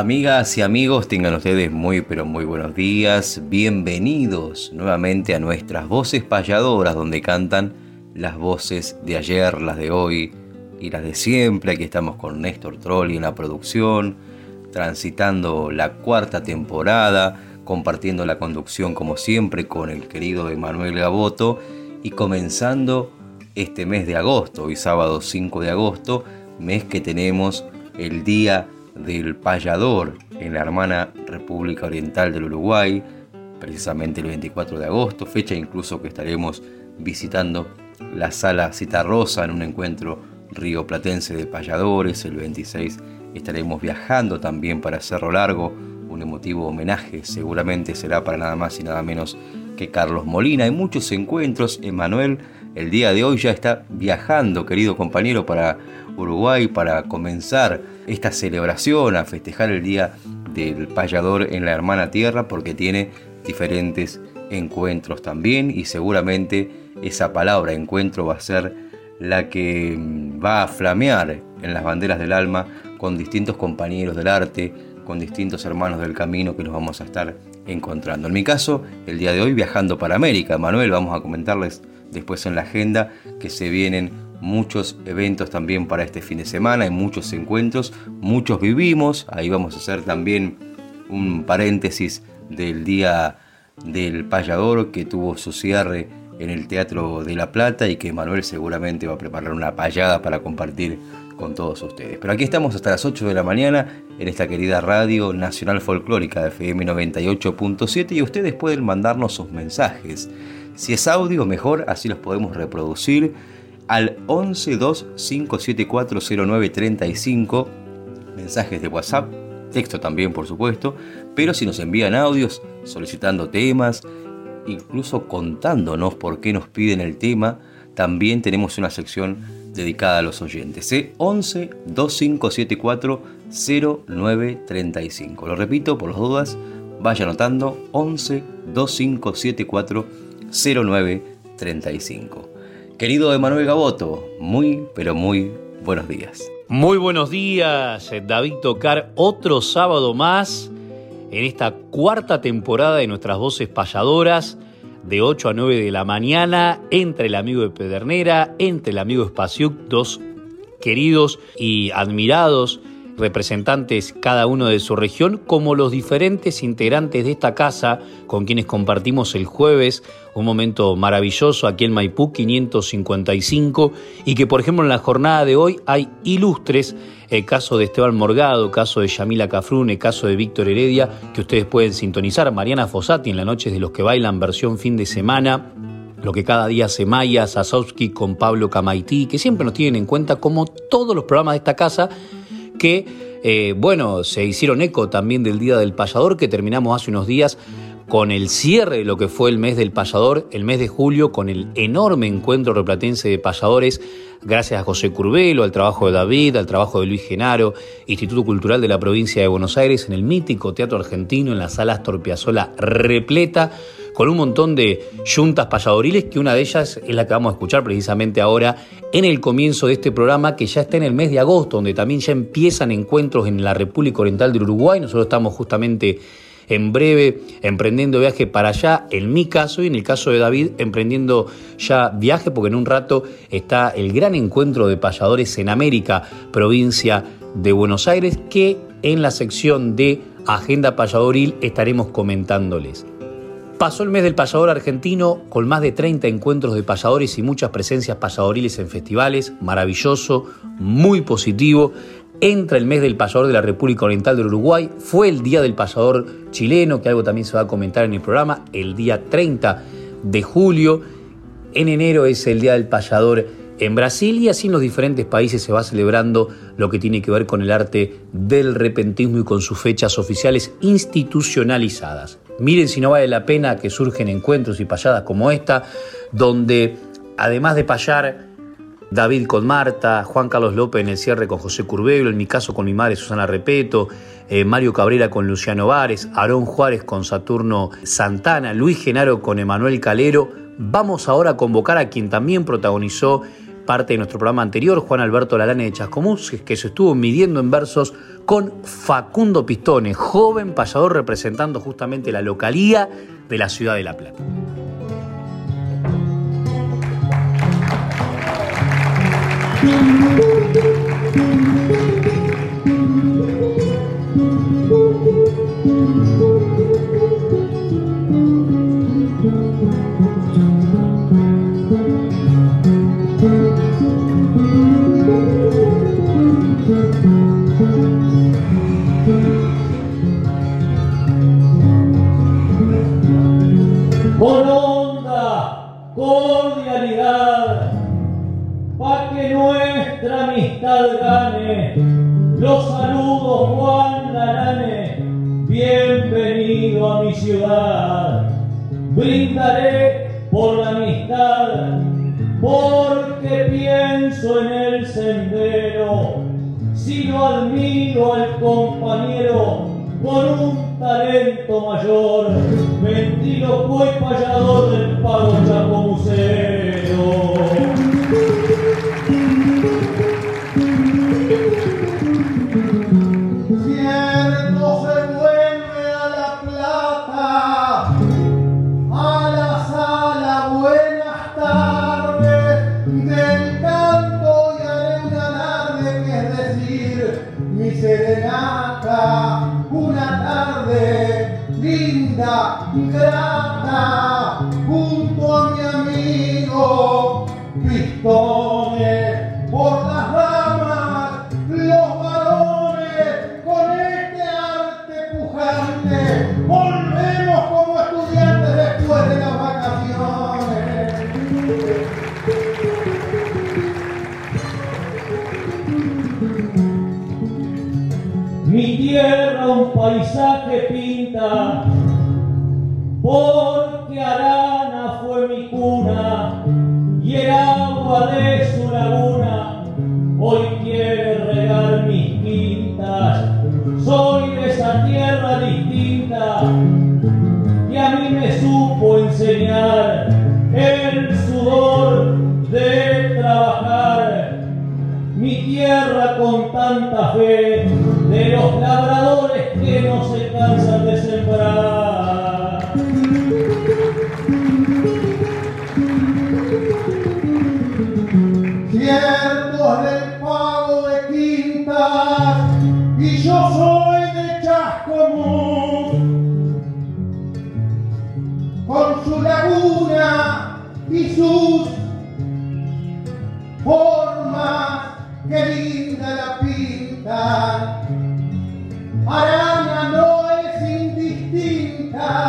Amigas y amigos, tengan ustedes muy pero muy buenos días. Bienvenidos nuevamente a nuestras voces payadoras donde cantan las voces de ayer, las de hoy y las de siempre. Aquí estamos con Néstor Trolli en la producción, transitando la cuarta temporada, compartiendo la conducción como siempre con el querido Emanuel Gaboto y comenzando este mes de agosto, hoy sábado 5 de agosto, mes que tenemos el día del payador en la hermana República Oriental del Uruguay, precisamente el 24 de agosto, fecha incluso que estaremos visitando la sala Cita Rosa en un encuentro rioplatense de payadores, el 26 estaremos viajando también para Cerro Largo, un emotivo homenaje seguramente será para nada más y nada menos que Carlos Molina. Hay muchos encuentros, Emanuel el día de hoy ya está viajando, querido compañero, para Uruguay para comenzar esta celebración, a festejar el Día del Payador en la Hermana Tierra, porque tiene diferentes encuentros también y seguramente esa palabra encuentro va a ser la que mm, va a flamear en las banderas del alma con distintos compañeros del arte, con distintos hermanos del camino que nos vamos a estar encontrando. En mi caso, el día de hoy viajando para América. Manuel, vamos a comentarles después en la agenda que se vienen muchos eventos también para este fin de semana, hay muchos encuentros, muchos vivimos, ahí vamos a hacer también un paréntesis del día del payador que tuvo su cierre en el Teatro de La Plata y que Manuel seguramente va a preparar una payada para compartir con todos ustedes. Pero aquí estamos hasta las 8 de la mañana en esta querida radio nacional folclórica de FM 98.7 y ustedes pueden mandarnos sus mensajes. Si es audio, mejor, así los podemos reproducir al 1125740935, mensajes de WhatsApp, texto también por supuesto, pero si nos envían audios solicitando temas, incluso contándonos por qué nos piden el tema, también tenemos una sección dedicada a los oyentes. ¿eh? 11 2574 0935. Lo repito por las dudas, vaya anotando 11 2574 0935. Querido Emanuel Gaboto, muy, pero muy buenos días. Muy buenos días, David Tocar, otro sábado más en esta cuarta temporada de nuestras voces payadoras, de 8 a 9 de la mañana, entre el amigo de Pedernera, entre el amigo Espaciuc, dos queridos y admirados representantes cada uno de su región, como los diferentes integrantes de esta casa con quienes compartimos el jueves un momento maravilloso aquí en Maipú 555 y que por ejemplo en la jornada de hoy hay ilustres, el caso de Esteban Morgado, caso de Yamila Cafrune, caso de Víctor Heredia, que ustedes pueden sintonizar, Mariana Fossati en la noche de los que bailan versión fin de semana, lo que cada día hace Maya Sasowski con Pablo Camaití, que siempre nos tienen en cuenta como todos los programas de esta casa que, eh, bueno, se hicieron eco también del Día del Payador que terminamos hace unos días con el cierre de lo que fue el mes del payador, el mes de julio, con el enorme encuentro replatense de payadores, gracias a José Curbelo, al trabajo de David, al trabajo de Luis Genaro, Instituto Cultural de la Provincia de Buenos Aires, en el mítico Teatro Argentino, en la sala Astor Piazzolla repleta, con un montón de yuntas payadoriles, que una de ellas es la que vamos a escuchar precisamente ahora en el comienzo de este programa, que ya está en el mes de agosto, donde también ya empiezan encuentros en la República Oriental del Uruguay. Nosotros estamos justamente en breve emprendiendo viaje para allá, en mi caso y en el caso de David emprendiendo ya viaje porque en un rato está el gran encuentro de payadores en América, provincia de Buenos Aires que en la sección de Agenda Payadoril estaremos comentándoles. Pasó el mes del payador argentino con más de 30 encuentros de payadores y muchas presencias payadoriles en festivales, maravilloso, muy positivo. Entra el mes del payador de la República Oriental del Uruguay, fue el día del payador chileno, que algo también se va a comentar en el programa, el día 30 de julio. En enero es el día del payador en Brasil y así en los diferentes países se va celebrando lo que tiene que ver con el arte del repentismo y con sus fechas oficiales institucionalizadas. Miren si no vale la pena que surgen encuentros y payadas como esta, donde además de payar David con Marta, Juan Carlos López en el cierre con José Curvelo, en mi caso con mi madre Susana Repeto, eh, Mario Cabrera con Luciano Vares, Aarón Juárez con Saturno Santana, Luis Genaro con Emanuel Calero, vamos ahora a convocar a quien también protagonizó parte de nuestro programa anterior, Juan Alberto Lalane de Chascomús, que se estuvo midiendo en versos con Facundo Pistone, joven payador representando justamente la localía de la ciudad de La Plata. Nuestra amistad gane. Los saludos Juan Larane, bienvenido a mi ciudad. Brindaré por la amistad, porque pienso en el sendero. Si no admiro al compañero con un talento mayor, ventrílocuo y payador del pago chacomusero. time.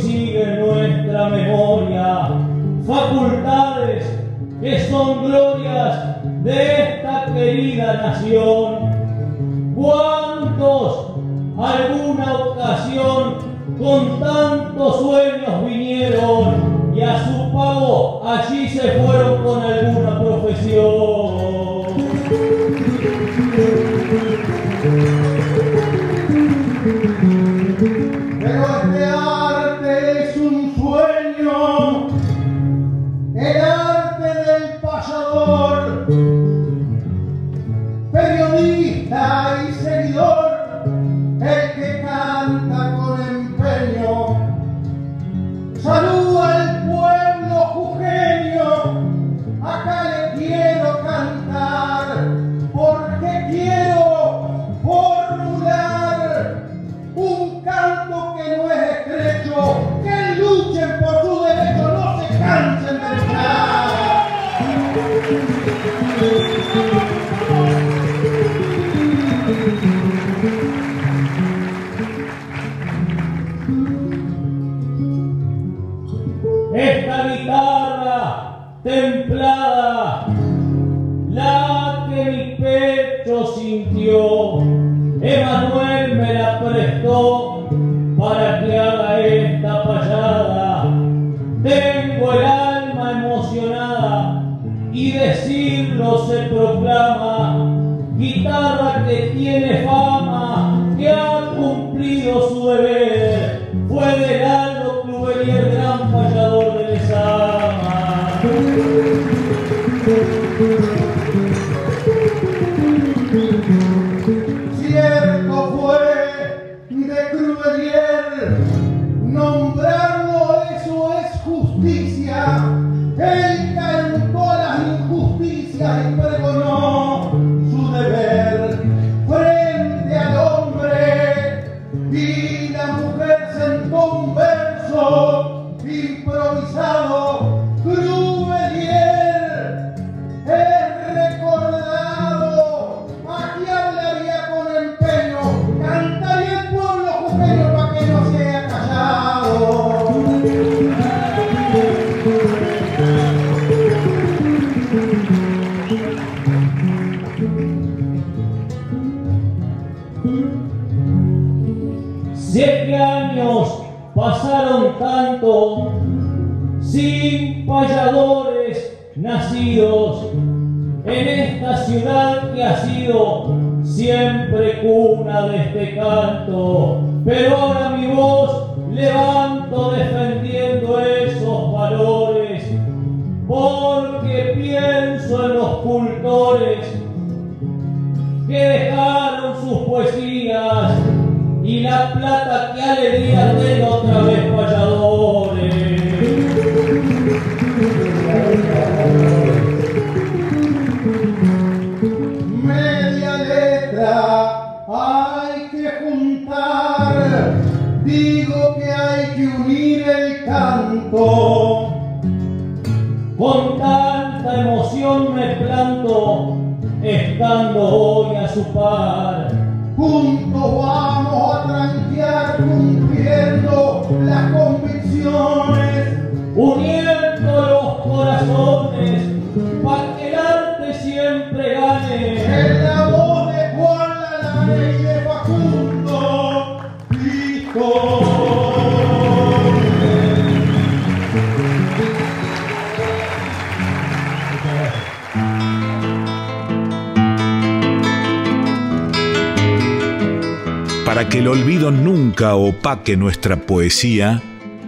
sigue nuestra memoria, facultades que son glorias de esta querida nación. ¿Cuántos alguna ocasión con tantos sueños vinieron y a su pago allí se fueron con alguna profesión? Padre junto a que el olvido nunca opaque nuestra poesía,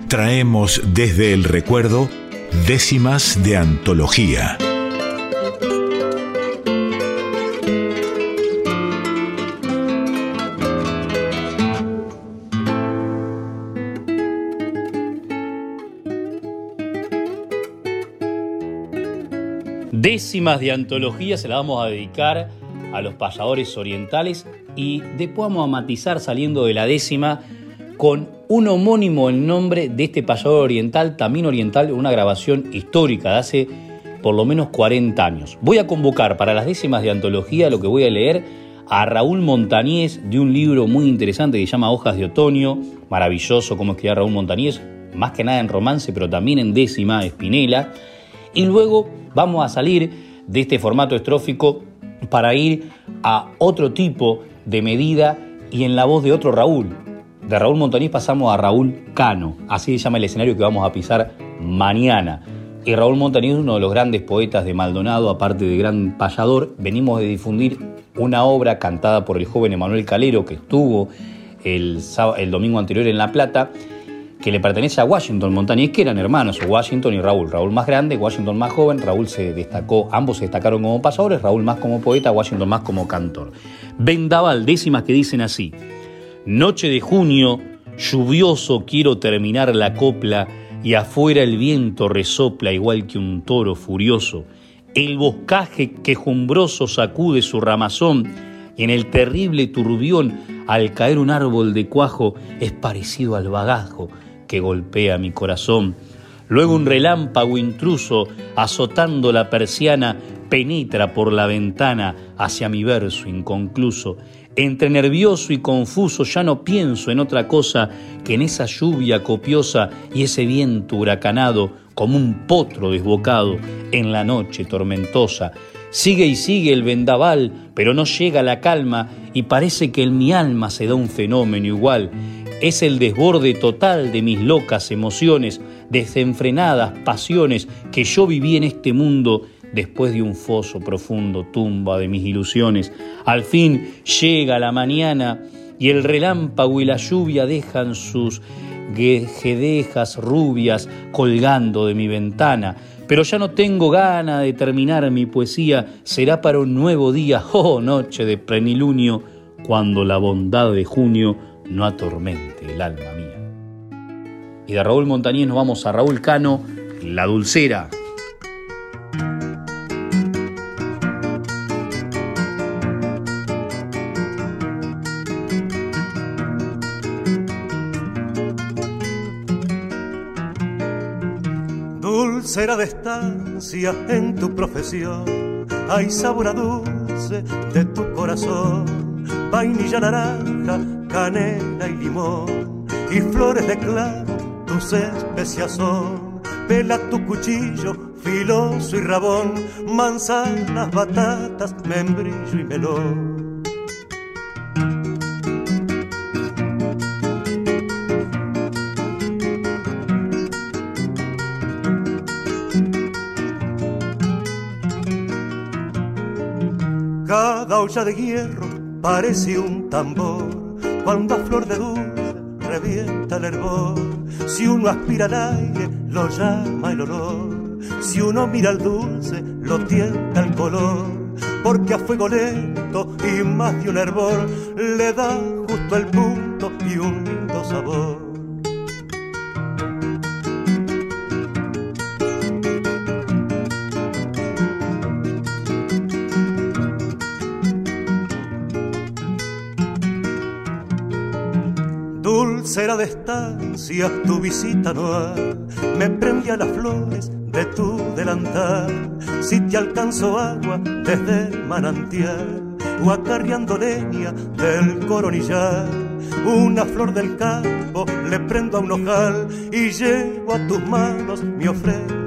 traemos desde el recuerdo décimas de antología. Décimas de antología se la vamos a dedicar a los payadores orientales y después vamos a matizar saliendo de la décima con un homónimo el nombre de este payador oriental, también oriental, una grabación histórica de hace por lo menos 40 años. Voy a convocar para las décimas de antología lo que voy a leer a Raúl Montañés de un libro muy interesante que se llama Hojas de Otoño, maravilloso cómo escribía Raúl Montañés, más que nada en romance, pero también en décima, Espinela. Y luego vamos a salir de este formato estrófico para ir a otro tipo de medida y en la voz de otro Raúl, de Raúl Montañés pasamos a Raúl Cano, así se llama el escenario que vamos a pisar mañana. Y Raúl Montañés es uno de los grandes poetas de Maldonado, aparte de gran payador. Venimos de difundir una obra cantada por el joven Emanuel Calero, que estuvo el, el domingo anterior en La Plata, que le pertenece a Washington Montañés, que eran hermanos, Washington y Raúl. Raúl más grande, Washington más joven, Raúl se destacó, ambos se destacaron como pasadores, Raúl más como poeta, Washington más como cantor. Vendaval, décimas que dicen así. Noche de junio, lluvioso quiero terminar la copla y afuera el viento resopla igual que un toro furioso. El boscaje quejumbroso sacude su ramazón y en el terrible turbión al caer un árbol de cuajo es parecido al bagajo que golpea mi corazón. Luego un relámpago intruso azotando la persiana penetra por la ventana hacia mi verso inconcluso entre nervioso y confuso ya no pienso en otra cosa que en esa lluvia copiosa y ese viento huracanado como un potro desbocado en la noche tormentosa. Sigue y sigue el vendaval, pero no llega la calma y parece que en mi alma se da un fenómeno igual. Es el desborde total de mis locas emociones, desenfrenadas pasiones que yo viví en este mundo después de un foso profundo, tumba de mis ilusiones. Al fin llega la mañana y el relámpago y la lluvia dejan sus guejedejas rubias colgando de mi ventana. Pero ya no tengo gana de terminar mi poesía, será para un nuevo día, oh noche de plenilunio, cuando la bondad de junio no atormente el alma mía. Y de Raúl Montañés nos vamos a Raúl Cano, La Dulcera. Será de estancia en tu profesión. Hay sabor dulce de tu corazón, vainilla, naranja, canela y limón, y flores de clavo, tus especias son. Pela tu cuchillo, filoso y rabón, manzanas, batatas, membrillo y melón olla de hierro parece un tambor cuando a flor de dulce revienta el hervor. Si uno aspira al aire, lo llama el olor. Si uno mira al dulce, lo tienta el color. Porque a fuego lento y más de un hervor le da justo el punto y un lindo sabor. Será de estancia tu visita anual. Me prendí a las flores de tu delantal. Si te alcanzo agua desde el manantial o acarreando leña del coronillar. Una flor del campo le prendo a un ojal y llevo a tus manos mi ofrenda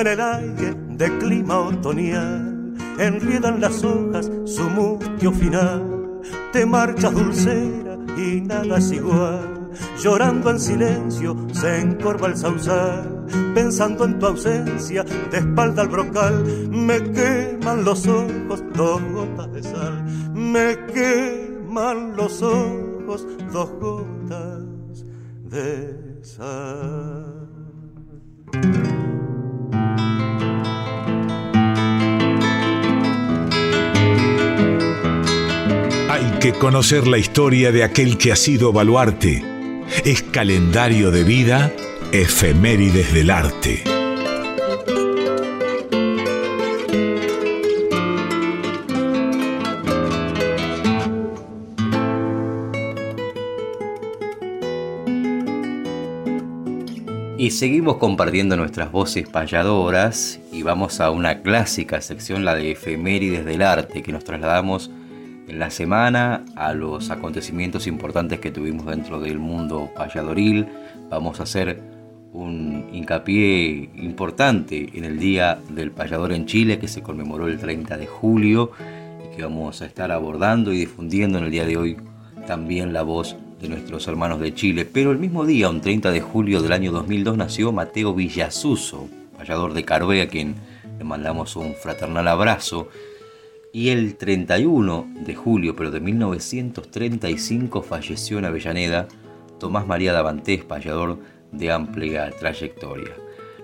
en el aire de clima otoñal enriedan las hojas su mustio final. Te marchas dulcera y nada es igual. Llorando en silencio se encorva el sausal pensando en tu ausencia, de espalda al brocal, me queman los ojos dos gotas de sal, me queman los ojos dos gotas de sal. Que conocer la historia de aquel que ha sido baluarte. Es calendario de vida, efemérides del arte. Y seguimos compartiendo nuestras voces payadoras y vamos a una clásica sección, la de efemérides del arte, que nos trasladamos la semana a los acontecimientos importantes que tuvimos dentro del mundo payadoril. Vamos a hacer un hincapié importante en el Día del Payador en Chile, que se conmemoró el 30 de julio y que vamos a estar abordando y difundiendo en el día de hoy también la voz de nuestros hermanos de Chile. Pero el mismo día, un 30 de julio del año 2002, nació Mateo Villasuso, payador de Caroe, a quien le mandamos un fraternal abrazo. Y el 31 de julio, pero de 1935, falleció en Avellaneda Tomás María Davantés, payador de amplia trayectoria.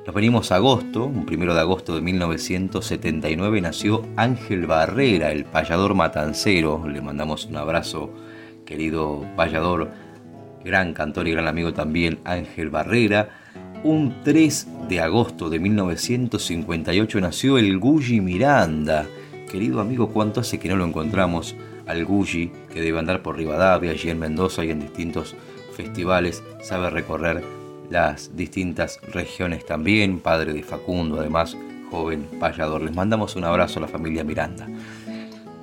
Nos venimos agosto, un primero de agosto de 1979, nació Ángel Barrera, el payador matancero. Le mandamos un abrazo querido payador, gran cantor y gran amigo también Ángel Barrera. Un 3 de agosto de 1958 nació el Gulli Miranda. Querido amigo, ¿cuánto hace que no lo encontramos al Gulli, que debe andar por Rivadavia, allí en Mendoza y en distintos festivales, sabe recorrer las distintas regiones también, padre de Facundo, además joven payador. Les mandamos un abrazo a la familia Miranda.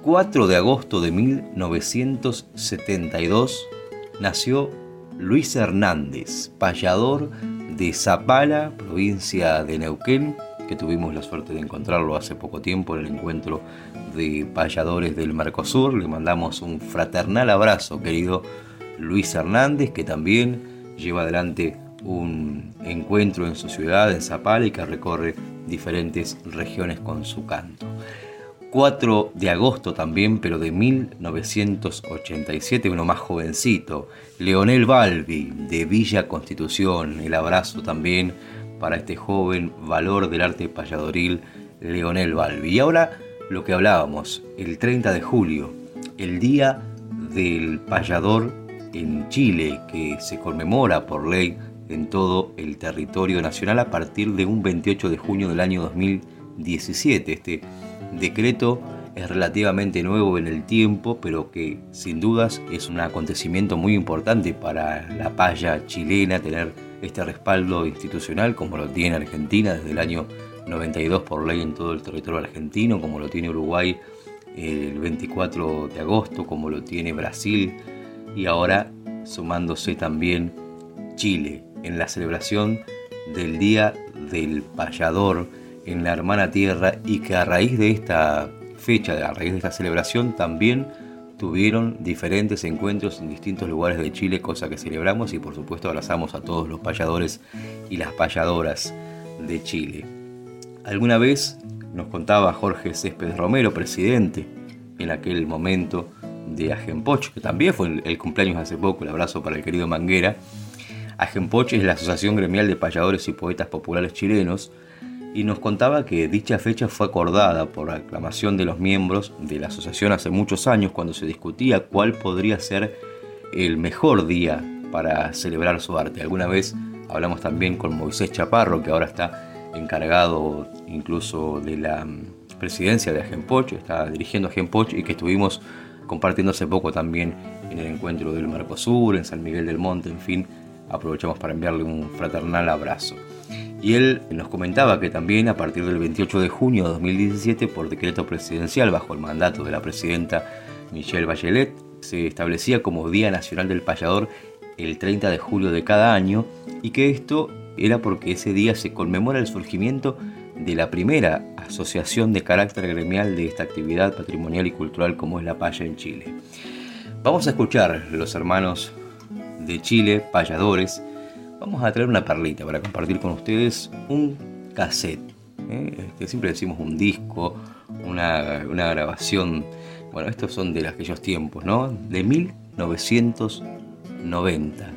4 de agosto de 1972 nació Luis Hernández, payador de Zapala, provincia de Neuquén, tuvimos la suerte de encontrarlo hace poco tiempo en el encuentro de payadores del Mercosur. Le mandamos un fraternal abrazo, querido Luis Hernández, que también lleva adelante un encuentro en su ciudad, en Zapala, y que recorre diferentes regiones con su canto. 4 de agosto también, pero de 1987, uno más jovencito, Leonel Balbi, de Villa Constitución. El abrazo también para este joven valor del arte payadoril, Leonel Balbi. Y ahora lo que hablábamos, el 30 de julio, el Día del Payador en Chile, que se conmemora por ley en todo el territorio nacional a partir de un 28 de junio del año 2017. Este decreto es relativamente nuevo en el tiempo, pero que sin dudas es un acontecimiento muy importante para la paya chilena tener este respaldo institucional como lo tiene Argentina desde el año 92 por ley en todo el territorio argentino, como lo tiene Uruguay el 24 de agosto, como lo tiene Brasil y ahora sumándose también Chile en la celebración del Día del Payador en la hermana tierra y que a raíz de esta fecha, a raíz de esta celebración, también tuvieron diferentes encuentros en distintos lugares de Chile, cosa que celebramos y por supuesto abrazamos a todos los payadores y las payadoras de Chile. Alguna vez nos contaba Jorge Céspedes Romero, presidente en aquel momento de Agenpoch, que también fue el cumpleaños hace poco, el abrazo para el querido Manguera. Agenpoch es la Asociación Gremial de Payadores y Poetas Populares Chilenos, y nos contaba que dicha fecha fue acordada por aclamación de los miembros de la asociación hace muchos años cuando se discutía cuál podría ser el mejor día para celebrar su arte. Alguna vez hablamos también con Moisés Chaparro, que ahora está encargado incluso de la mm, presidencia de Agenpoch, está dirigiendo Agenpoch y que estuvimos compartiendo hace poco también en el encuentro del Mercosur, en San Miguel del Monte, en fin, aprovechamos para enviarle un fraternal abrazo. Y él nos comentaba que también a partir del 28 de junio de 2017, por decreto presidencial bajo el mandato de la presidenta Michelle Bachelet, se establecía como Día Nacional del Payador el 30 de julio de cada año y que esto era porque ese día se conmemora el surgimiento de la primera asociación de carácter gremial de esta actividad patrimonial y cultural como es la paya en Chile. Vamos a escuchar los hermanos de Chile, payadores, vamos a traer una perlita para compartir con ustedes un cassette. ¿eh? Este, siempre decimos un disco, una, una grabación. Bueno, estos son de aquellos tiempos, ¿no? De 1990.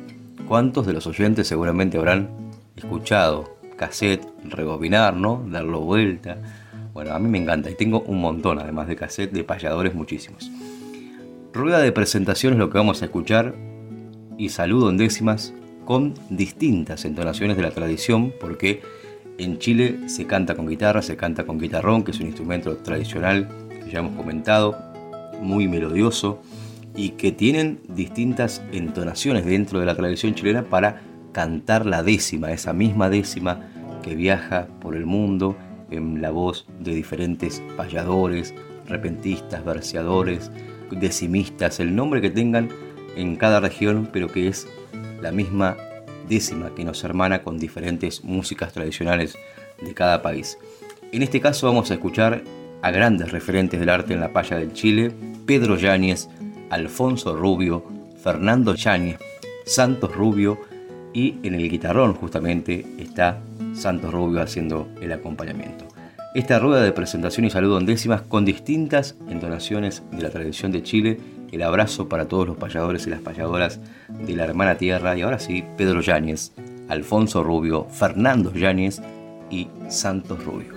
¿Cuántos de los oyentes seguramente habrán escuchado cassette, rebobinar, ¿no? Darlo vuelta. Bueno, a mí me encanta y tengo un montón además de cassette de payadores muchísimos. Rueda de presentación es lo que vamos a escuchar y saludo en décimas con distintas entonaciones de la tradición porque en Chile se canta con guitarra, se canta con guitarrón, que es un instrumento tradicional que ya hemos comentado, muy melodioso y que tienen distintas entonaciones dentro de la tradición chilena para cantar la décima, esa misma décima que viaja por el mundo en la voz de diferentes payadores, repentistas, verseadores, decimistas, el nombre que tengan en cada región, pero que es la misma décima que nos hermana con diferentes músicas tradicionales de cada país. En este caso vamos a escuchar a grandes referentes del arte en la paya del Chile, Pedro Yáñez, Alfonso Rubio, Fernando Yáñez, Santos Rubio y en el guitarrón justamente está Santos Rubio haciendo el acompañamiento. Esta rueda de presentación y saludo en décimas con distintas entonaciones de la tradición de Chile, el abrazo para todos los payadores y las payadoras de la hermana tierra y ahora sí, Pedro Yáñez, Alfonso Rubio, Fernando Yáñez y Santos Rubio.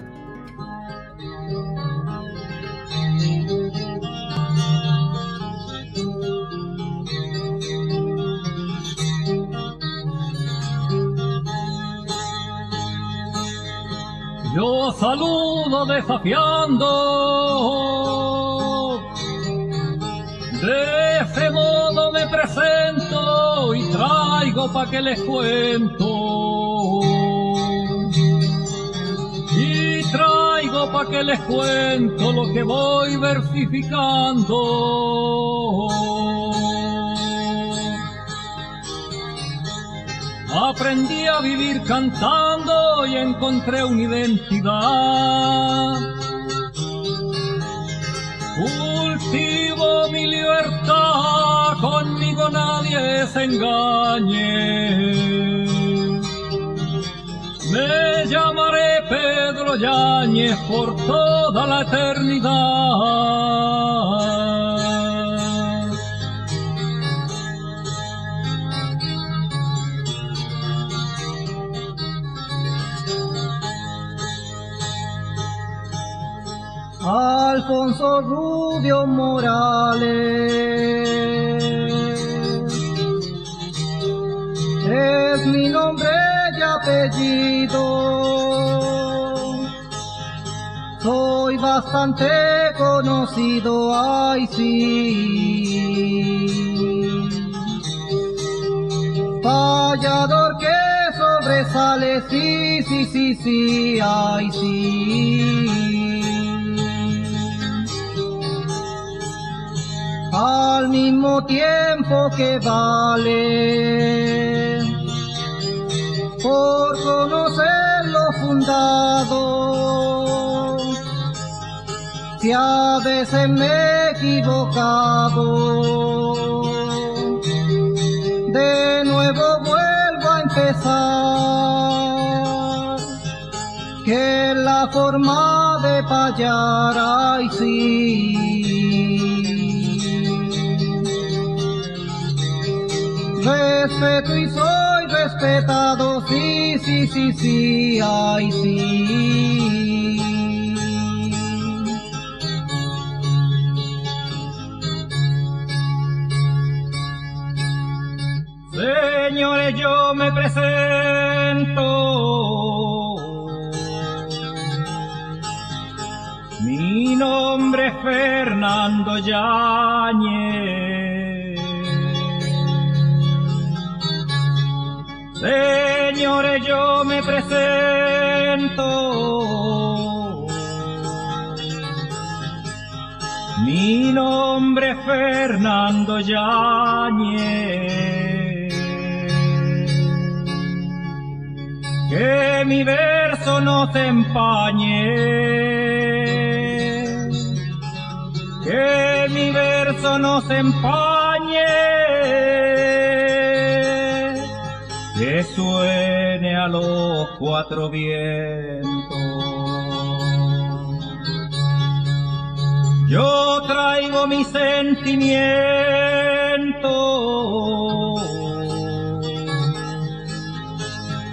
Yo saludo desafiando. De ese modo me presento y traigo pa' que les cuento. Y traigo pa' que les cuento lo que voy versificando. Aprendí a vivir cantando y encontré una identidad. Cultivo mi libertad, conmigo nadie se engañe. Me llamaré Pedro Yáñez por toda la eternidad. Alfonso Rubio Morales. Es mi nombre y apellido. Soy bastante conocido, ay sí. Fallador que sobresale, sí, sí, sí, sí, ay sí. Al mismo tiempo que vale por conocer lo fundado. Si a veces me he equivocado, de nuevo vuelvo a empezar. Que la forma de payar, ay sí. Respeto y soy respetado, sí, sí, sí, sí, ay, sí. Señores, yo me presento. Mi nombre es Fernando Yáñez. Señores, yo me presento. Mi nombre es Fernando Yáñez. Que mi verso no se empañe. Que mi verso no se empañe que suene a los cuatro vientos. Yo traigo mi sentimiento,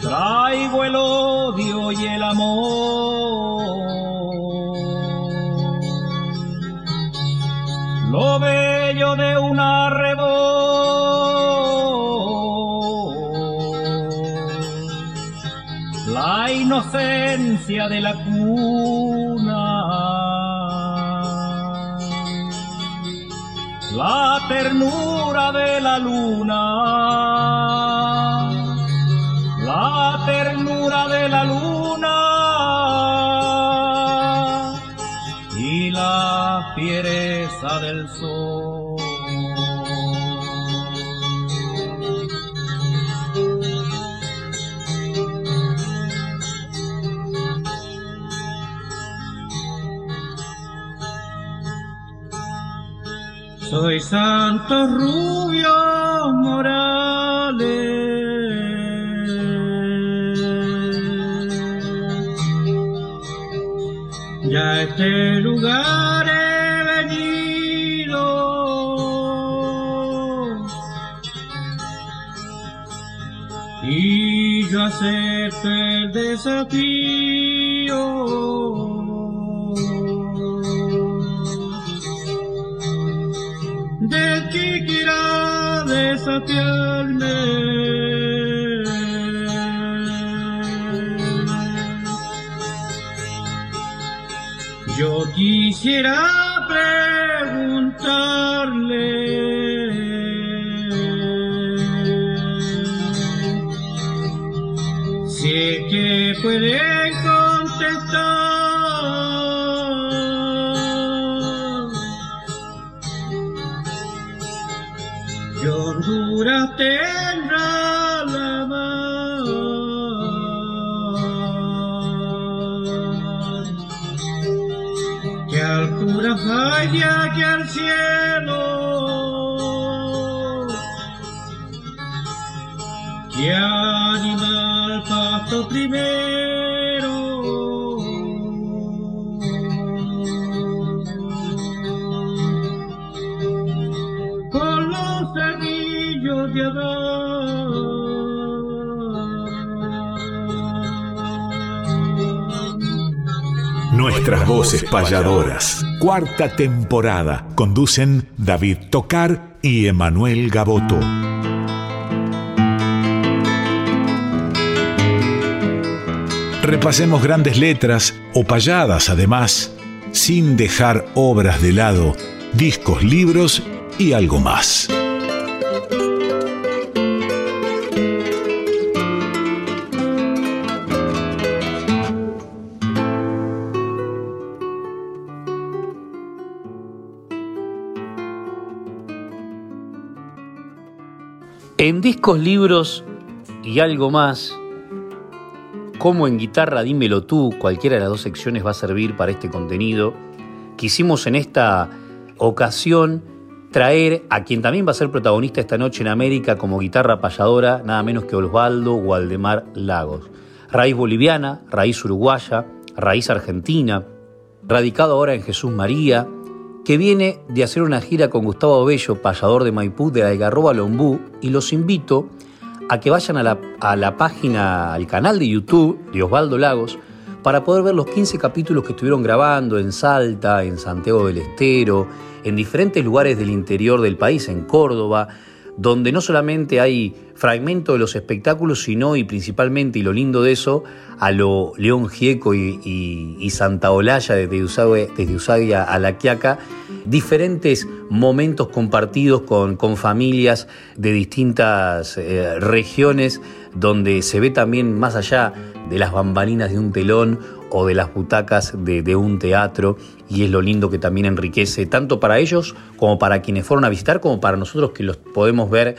traigo el odio y el amor. Lo bello de una la inocencia de la cuna, la ternura de la luna, la ternura de la luna. Y la fiereza del sol. Soy Santos Rubio Morales. Ya este lugar he venido. Y yo acepto el desafío Yo quisiera preguntarle si es que pueden aquí al cielo. Que animal pasto primero. con los cerrillos de Adán. Nuestras voces payadoras. Cuarta temporada. Conducen David Tocar y Emanuel Gaboto. Repasemos grandes letras o payadas además, sin dejar obras de lado, discos, libros y algo más. Libros y algo más, como en guitarra Dímelo tú, cualquiera de las dos secciones va a servir para este contenido, quisimos en esta ocasión traer a quien también va a ser protagonista esta noche en América como guitarra payadora, nada menos que Osvaldo Waldemar Lagos. Raíz boliviana, raíz uruguaya, raíz argentina, radicado ahora en Jesús María, que viene de hacer una gira con Gustavo Bello, payador de Maipú, de Algarroba Lombú, y los invito a que vayan a la, a la página, al canal de YouTube de Osvaldo Lagos, para poder ver los 15 capítulos que estuvieron grabando en Salta, en Santiago del Estero, en diferentes lugares del interior del país, en Córdoba, donde no solamente hay fragmentos de los espectáculos, sino y principalmente, y lo lindo de eso, a lo León Gieco y, Santa Olalla desde Ushuaia, desde a La Quiaca, diferentes momentos compartidos con, con familias de distintas eh, regiones, donde se ve también más allá de las bambalinas de un telón o de las butacas de, de un teatro, y es lo lindo que también enriquece tanto para ellos como para quienes fueron a visitar, como para nosotros que los podemos ver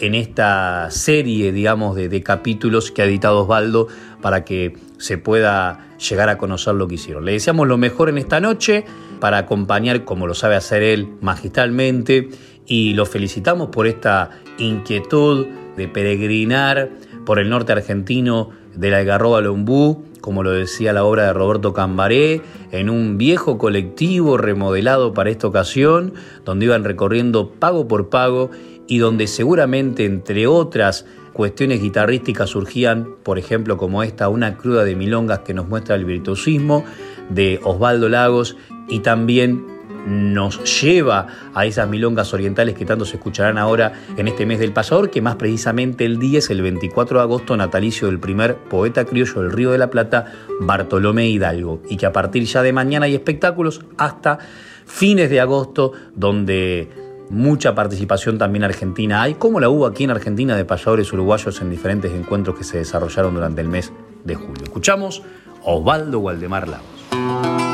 en esta serie, digamos, de, capítulos que ha editado Osvaldo para que se pueda llegar a conocer lo que hicieron. Le deseamos lo mejor en esta noche para acompañar, como lo sabe hacer él, magistralmente, y lo felicitamos por esta inquietud de peregrinar por el norte argentino de la Algarroba Lombú, como lo decía la obra de Roberto Cambaré, en un viejo colectivo remodelado para esta ocasión, donde iban recorriendo pago por pago y donde seguramente, entre otras cuestiones guitarrísticas, surgían, por ejemplo, como esta, una cruda de milongas que nos muestra el virtuosismo de Osvaldo Lagos y también nos lleva a esas milongas orientales que tanto se escucharán ahora en este mes del pasador, que más precisamente el día es el 24 de agosto, natalicio del primer poeta criollo del Río de la Plata, Bartolomé Hidalgo, y que a partir ya de mañana hay espectáculos hasta fines de agosto, donde mucha participación también argentina hay, como la hubo aquí en Argentina de payadores uruguayos en diferentes encuentros que se desarrollaron durante el mes de julio. Escuchamos Osvaldo Waldemar Lagos.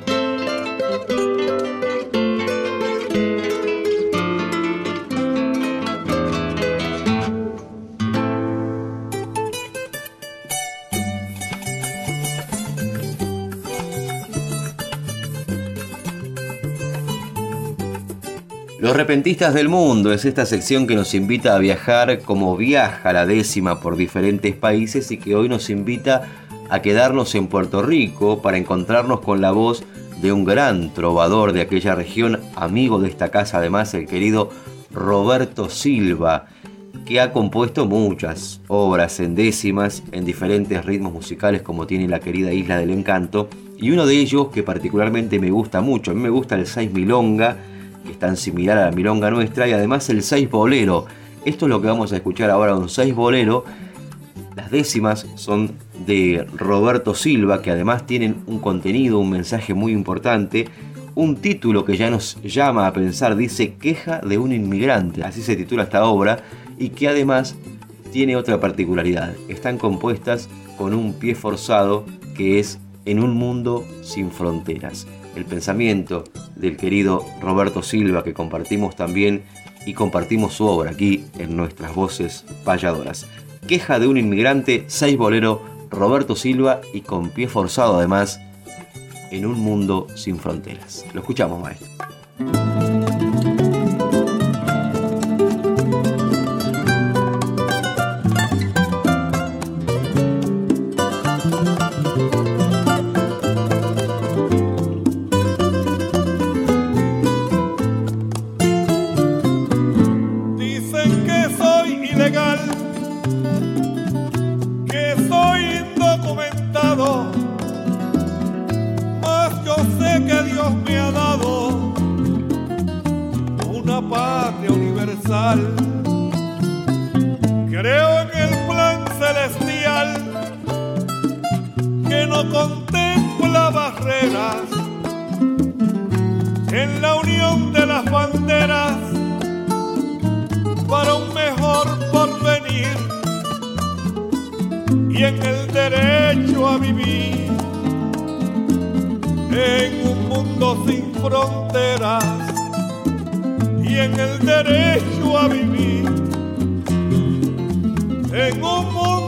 Repentistas del mundo es esta sección que nos invita a viajar como viaja la décima por diferentes países y que hoy nos invita a quedarnos en Puerto Rico para encontrarnos con la voz de un gran trovador de aquella región, amigo de esta casa además, el querido Roberto Silva. que ha compuesto muchas obras en décimas, en diferentes ritmos musicales como tiene la querida Isla del Encanto, y uno de ellos que particularmente me gusta mucho, a mí me gusta el 6 Milonga, que es tan similar a la Milonga nuestra, y además el 6 Bolero. Esto es lo que vamos a escuchar ahora, un 6 Bolero. Las décimas son de Roberto Silva, que además tienen un contenido, un mensaje muy importante, un título que ya nos llama a pensar, dice Queja de un inmigrante, así se titula esta obra, y que además tiene otra particularidad, están compuestas con un pie forzado que es en un mundo sin fronteras. El pensamiento del querido Roberto Silva que compartimos también y compartimos su obra aquí en nuestras voces payadoras. Queja de un inmigrante, seis bolero, Roberto Silva y con pie forzado además en un mundo sin fronteras. Lo escuchamos, maestro. tienen el derecho a vivir. En un mundo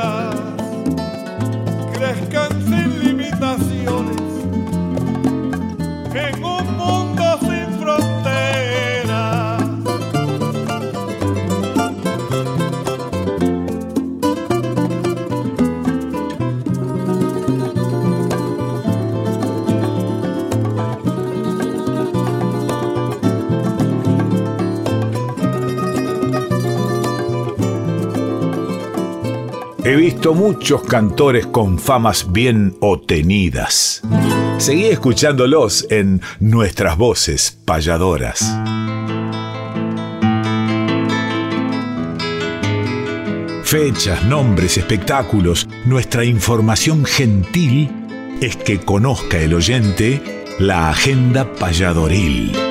fronteras, visto muchos cantores con famas bien obtenidas. Seguí escuchándolos en nuestras voces payadoras. Fechas, nombres, espectáculos, nuestra información gentil es que conozca el oyente la agenda payadoril.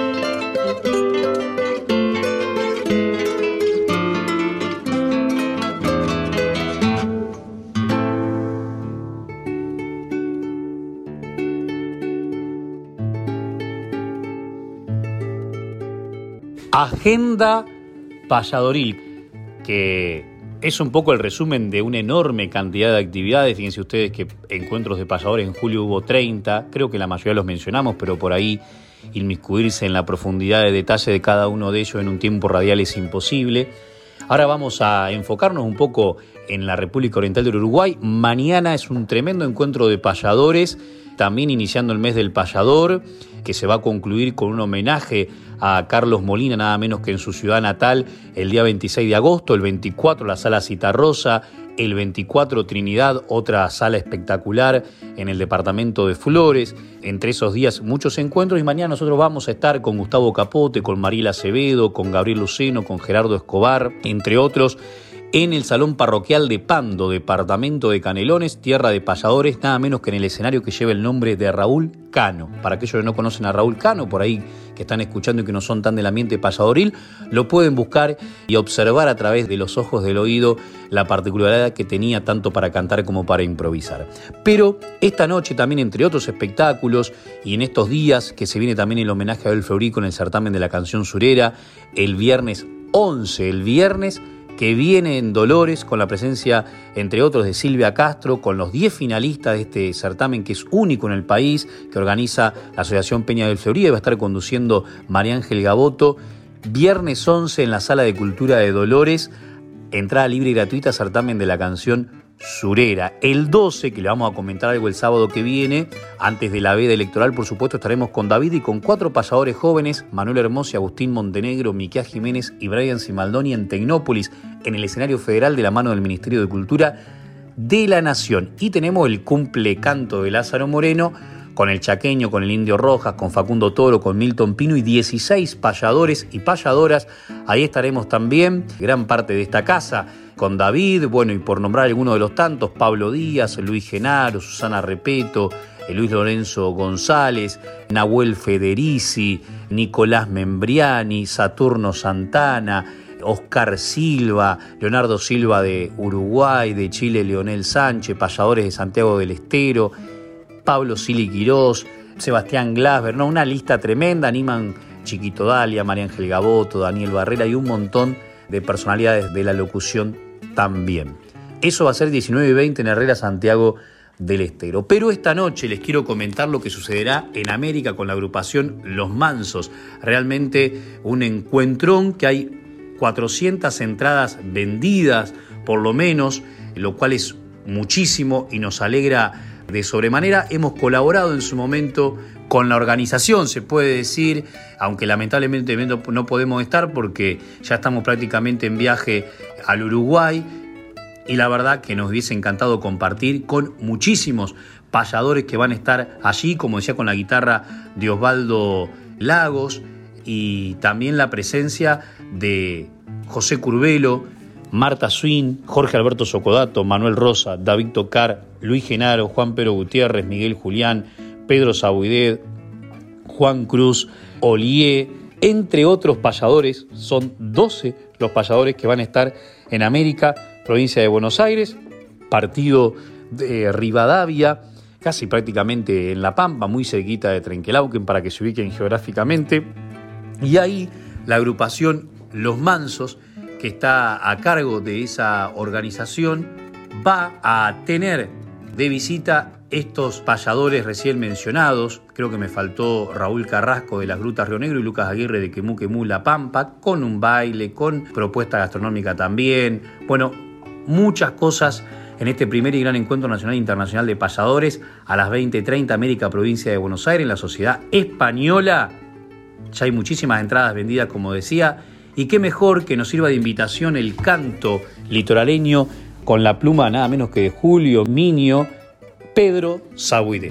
Agenda Payadoril, que es un poco el resumen de una enorme cantidad de actividades. Fíjense ustedes que encuentros de payadores en julio hubo 30, creo que la mayoría los mencionamos, pero por ahí inmiscuirse en la profundidad de detalle de cada uno de ellos en un tiempo radial es imposible. Ahora vamos a enfocarnos un poco en la República Oriental del Uruguay. Mañana es un tremendo encuentro de payadores, también iniciando el mes del payador, que se va a concluir con un homenaje a Carlos Molina, nada menos que en su ciudad natal, el día 26 de agosto, el 24 la sala Citarrosa, el 24 Trinidad, otra sala espectacular en el departamento de Flores. Entre esos días muchos encuentros y mañana nosotros vamos a estar con Gustavo Capote, con Mariela Acevedo, con Gabriel Luceno, con Gerardo Escobar, entre otros en el Salón Parroquial de Pando, departamento de Canelones, tierra de payadores, nada menos que en el escenario que lleva el nombre de Raúl Cano. Para aquellos que no conocen a Raúl Cano, por ahí que están escuchando y que no son tan del ambiente payadoril, lo pueden buscar y observar a través de los ojos del oído la particularidad que tenía tanto para cantar como para improvisar. Pero esta noche también, entre otros espectáculos, y en estos días que se viene también el homenaje a Abel Federico en el certamen de la canción surera, el viernes 11, el viernes que viene en Dolores con la presencia, entre otros, de Silvia Castro, con los 10 finalistas de este certamen que es único en el país, que organiza la Asociación Peña del Fleurí, y va a estar conduciendo María Ángel Gaboto. Viernes 11 en la Sala de Cultura de Dolores, entrada libre y gratuita, certamen de la canción Surera. El 12, que le vamos a comentar algo el sábado que viene, antes de la veda electoral, por supuesto, estaremos con David y con cuatro pasadores jóvenes, Manuel Hermoso, Agustín Montenegro, Miquel Jiménez y Brian Simaldoni en Tecnópolis, en el escenario federal de la mano del Ministerio de Cultura de la Nación. Y tenemos el cumple canto de Lázaro Moreno, con el Chaqueño, con el Indio Rojas, con Facundo Toro, con Milton Pino y 16 payadores y payadoras. Ahí estaremos también, gran parte de esta casa, con David, bueno, y por nombrar algunos de los tantos, Pablo Díaz, Luis Genaro, Susana Repeto, Luis Lorenzo González, Nahuel Federici, Nicolás Membriani, Saturno Santana, Oscar Silva, Leonardo Silva de Uruguay, de Chile, Leonel Sánchez, payadores de Santiago del Estero, Pablo Sili Quirós, Sebastián Glasber, ¿no? una lista tremenda, animan Chiquito Dalia, María Ángel Gaboto, Daniel Barrera y un montón de personalidades de la locución también. Eso va a ser 19 y 20 en Herrera, Santiago del Estero. Pero esta noche les quiero comentar lo que sucederá en América con la agrupación Los Mansos. Realmente un encuentrón que hay 400 entradas vendidas, por lo menos, lo cual es muchísimo y nos alegra de sobremanera. Hemos colaborado en su momento con la organización, se puede decir, aunque lamentablemente no podemos estar porque ya estamos prácticamente en viaje al Uruguay y la verdad que nos hubiese encantado compartir con muchísimos payadores que van a estar allí, como decía, con la guitarra de Osvaldo Lagos y también la presencia de José Curbelo, Marta Swin, Jorge Alberto Socodato, Manuel Rosa, David Tocar, Luis Genaro, Juan Pedro Gutiérrez, Miguel Julián, Pedro Sabuidet, Juan Cruz, Olié, entre otros payadores, son 12 los payadores que van a estar en América, provincia de Buenos Aires, partido de Rivadavia, casi prácticamente en La Pampa, muy cerquita de Trenquelauquen para que se ubiquen geográficamente. Y ahí la agrupación Los Mansos, que está a cargo de esa organización, va a tener de visita estos payadores recién mencionados, creo que me faltó Raúl Carrasco de las Grutas Río Negro y Lucas Aguirre de Quemú La Pampa, con un baile, con propuesta gastronómica también. Bueno, muchas cosas en este primer y gran encuentro nacional e internacional de payadores a las 20.30 América, provincia de Buenos Aires, en la sociedad española. Ya hay muchísimas entradas vendidas, como decía, y qué mejor que nos sirva de invitación el canto litoraleño con la pluma nada menos que de Julio Miño, Pedro Sabuide.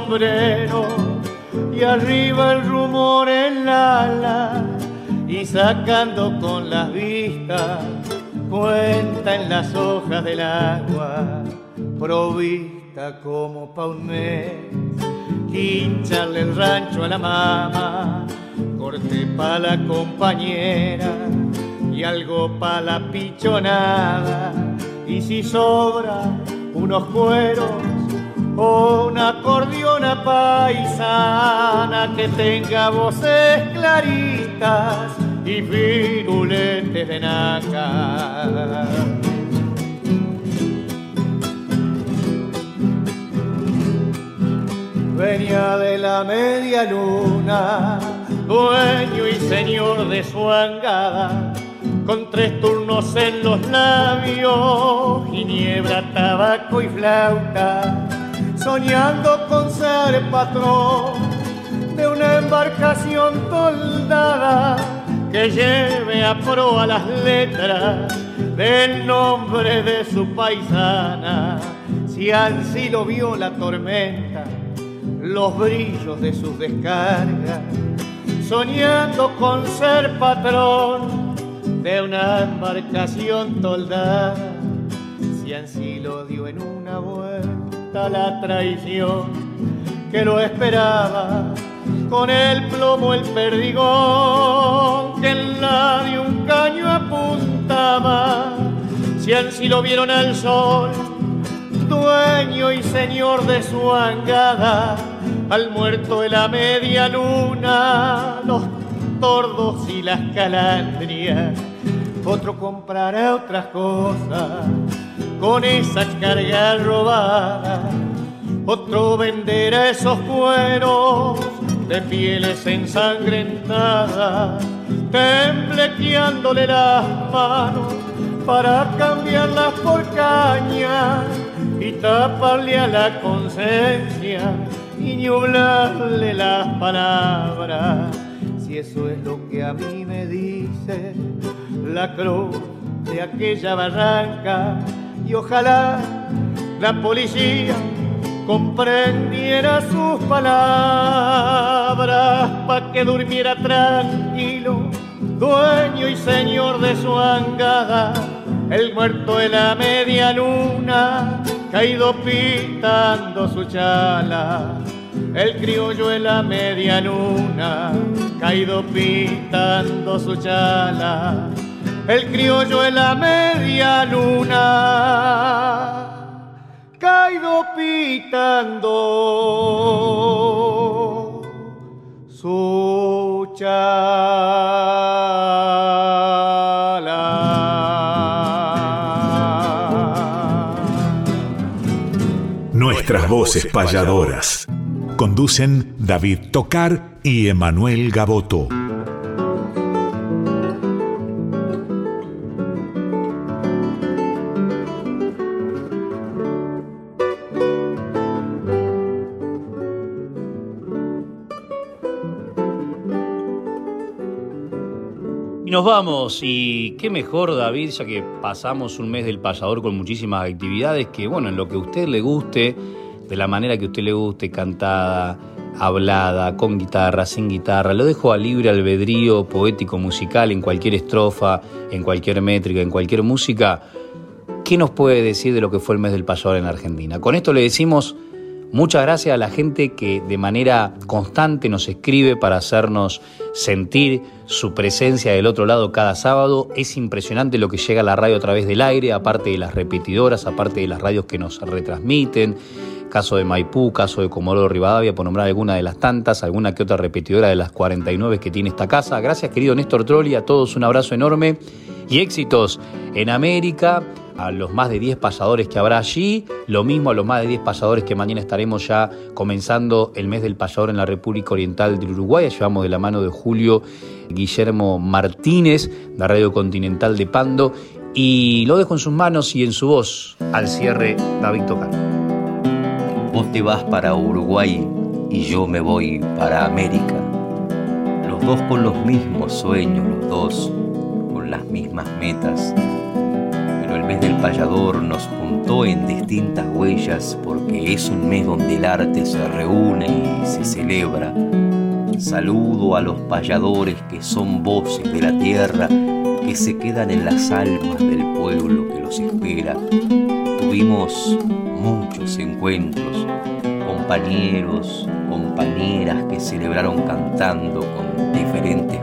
Sombrero y arriba el rumor en la ala, y sacando con las vistas cuenta en las hojas del agua, provista como pa' un mes, quincharle el rancho a la mama, corte pa' la compañera y algo pa' la pichonada, y si sobra unos cueros o una acordeona paisana que tenga voces claritas y firuletes de nácar. venía de la media luna, dueño y señor de su angada, con tres turnos en los labios, ginebra, tabaco y flauta, soñando con ser patrón de una embarcación toldada que lleve a proa las letras del nombre de su paisana. Si así lo vio la tormenta, los brillos de sus descargas, soñando con ser patrón de una embarcación toldada. Si lo dio en una vuelta la traición que lo esperaba, con el plomo el perdigón que en la de un caño apuntaba. Si así lo vieron al sol, dueño y señor de su angada, al muerto de la media luna, los tordos y las calandrias. Otro comprará otras cosas con esa carga robada. Otro venderá esos cueros de pieles ensangrentadas, temblequeándole las manos para cambiarlas por cañas y taparle a la conciencia y nublarle las palabras. Si eso es lo que a mí me dice la cruz de aquella barranca, y ojalá la policía comprendiera sus palabras para que durmiera tranquilo, dueño y señor de su angada, el muerto de la media luna, caído pitando su chala. El criollo en la media luna, caído pitando su chala. El criollo en la media luna, caído pitando su Nuestras voces payadoras. Conducen David Tocar y Emanuel Gaboto. Y nos vamos, y qué mejor David, ya que pasamos un mes del payador con muchísimas actividades, que bueno, en lo que a usted le guste, de la manera que a usted le guste, cantada, hablada, con guitarra, sin guitarra, lo dejo a libre albedrío poético, musical, en cualquier estrofa, en cualquier métrica, en cualquier música. ¿Qué nos puede decir de lo que fue el mes del payador en Argentina? Con esto le decimos Muchas gracias a la gente que de manera constante nos escribe para hacernos sentir su presencia del otro lado cada sábado. Es impresionante lo que llega a la radio a través del aire, aparte de las repetidoras, aparte de las radios que nos retransmiten. Caso de Maipú, caso de Comodoro Rivadavia, por nombrar alguna de las tantas, alguna que otra repetidora de las 49 que tiene esta casa. Gracias querido Néstor Trolli, a todos un abrazo enorme y éxitos en América a los más de 10 pasadores que habrá allí, lo mismo a los más de 10 pasadores que mañana estaremos ya comenzando el mes del pasador en la República Oriental del Uruguay. Llevamos de la mano de Julio Guillermo Martínez, de Radio Continental de Pando, y lo dejo en sus manos y en su voz al cierre David Tocar. Vos te vas para Uruguay y yo me voy para América. Los dos con los mismos sueños, los dos con las mismas metas el mes del payador nos juntó en distintas huellas porque es un mes donde el arte se reúne y se celebra. Saludo a los payadores que son voces de la tierra que se quedan en las almas del pueblo que los espera. Tuvimos muchos encuentros, compañeros, compañeras que celebraron cantando con diferentes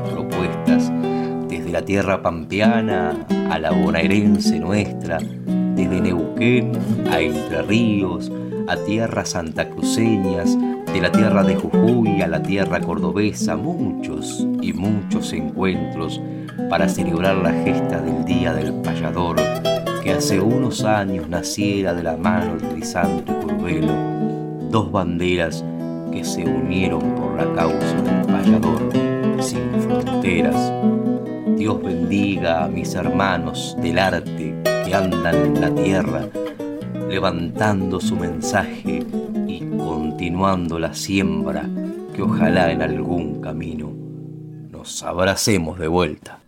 tierra pampeana a la bonaerense nuestra, desde Neuquén a Entre Ríos, a tierras santacruceñas, de la tierra de Jujuy a la tierra cordobesa, muchos y muchos encuentros para celebrar la gesta del Día del Payador, que hace unos años naciera de la mano del Santo Curvelo, dos banderas que se unieron por la causa del payador sin fronteras Dios bendiga a mis hermanos del arte que andan en la tierra, levantando su mensaje y continuando la siembra, que ojalá en algún camino nos abracemos de vuelta.